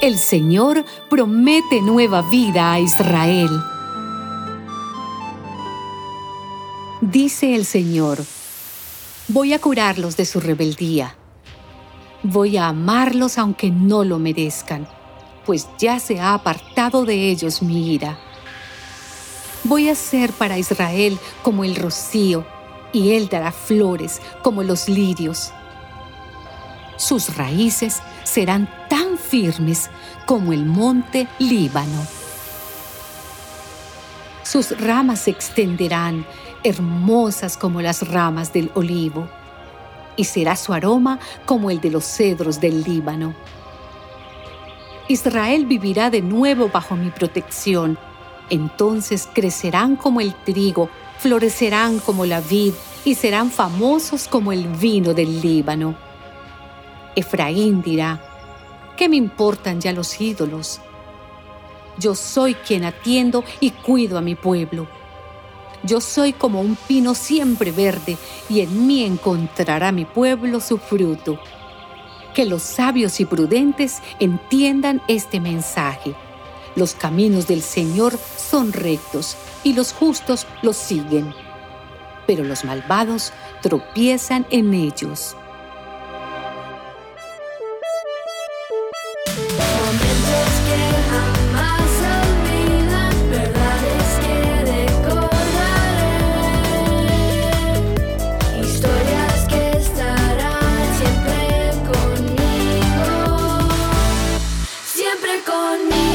El Señor promete nueva vida a Israel. Dice el Señor, voy a curarlos de su rebeldía. Voy a amarlos aunque no lo merezcan, pues ya se ha apartado de ellos mi ira. Voy a ser para Israel como el rocío, y él dará flores como los lirios. Sus raíces serán firmes como el monte Líbano. Sus ramas se extenderán hermosas como las ramas del olivo, y será su aroma como el de los cedros del Líbano. Israel vivirá de nuevo bajo mi protección, entonces crecerán como el trigo, florecerán como la vid y serán famosos como el vino del Líbano. Efraín dirá, ¿qué me importan ya los ídolos? Yo soy quien atiendo y cuido a mi pueblo yo soy como un pino siempre verde, y en mí encontrará mi pueblo su fruto. Que los sabios y prudentes entiendan este mensaje. Los caminos del Señor son rectos, y los justos los siguen. Pero los malvados tropiezan en ellos. on me.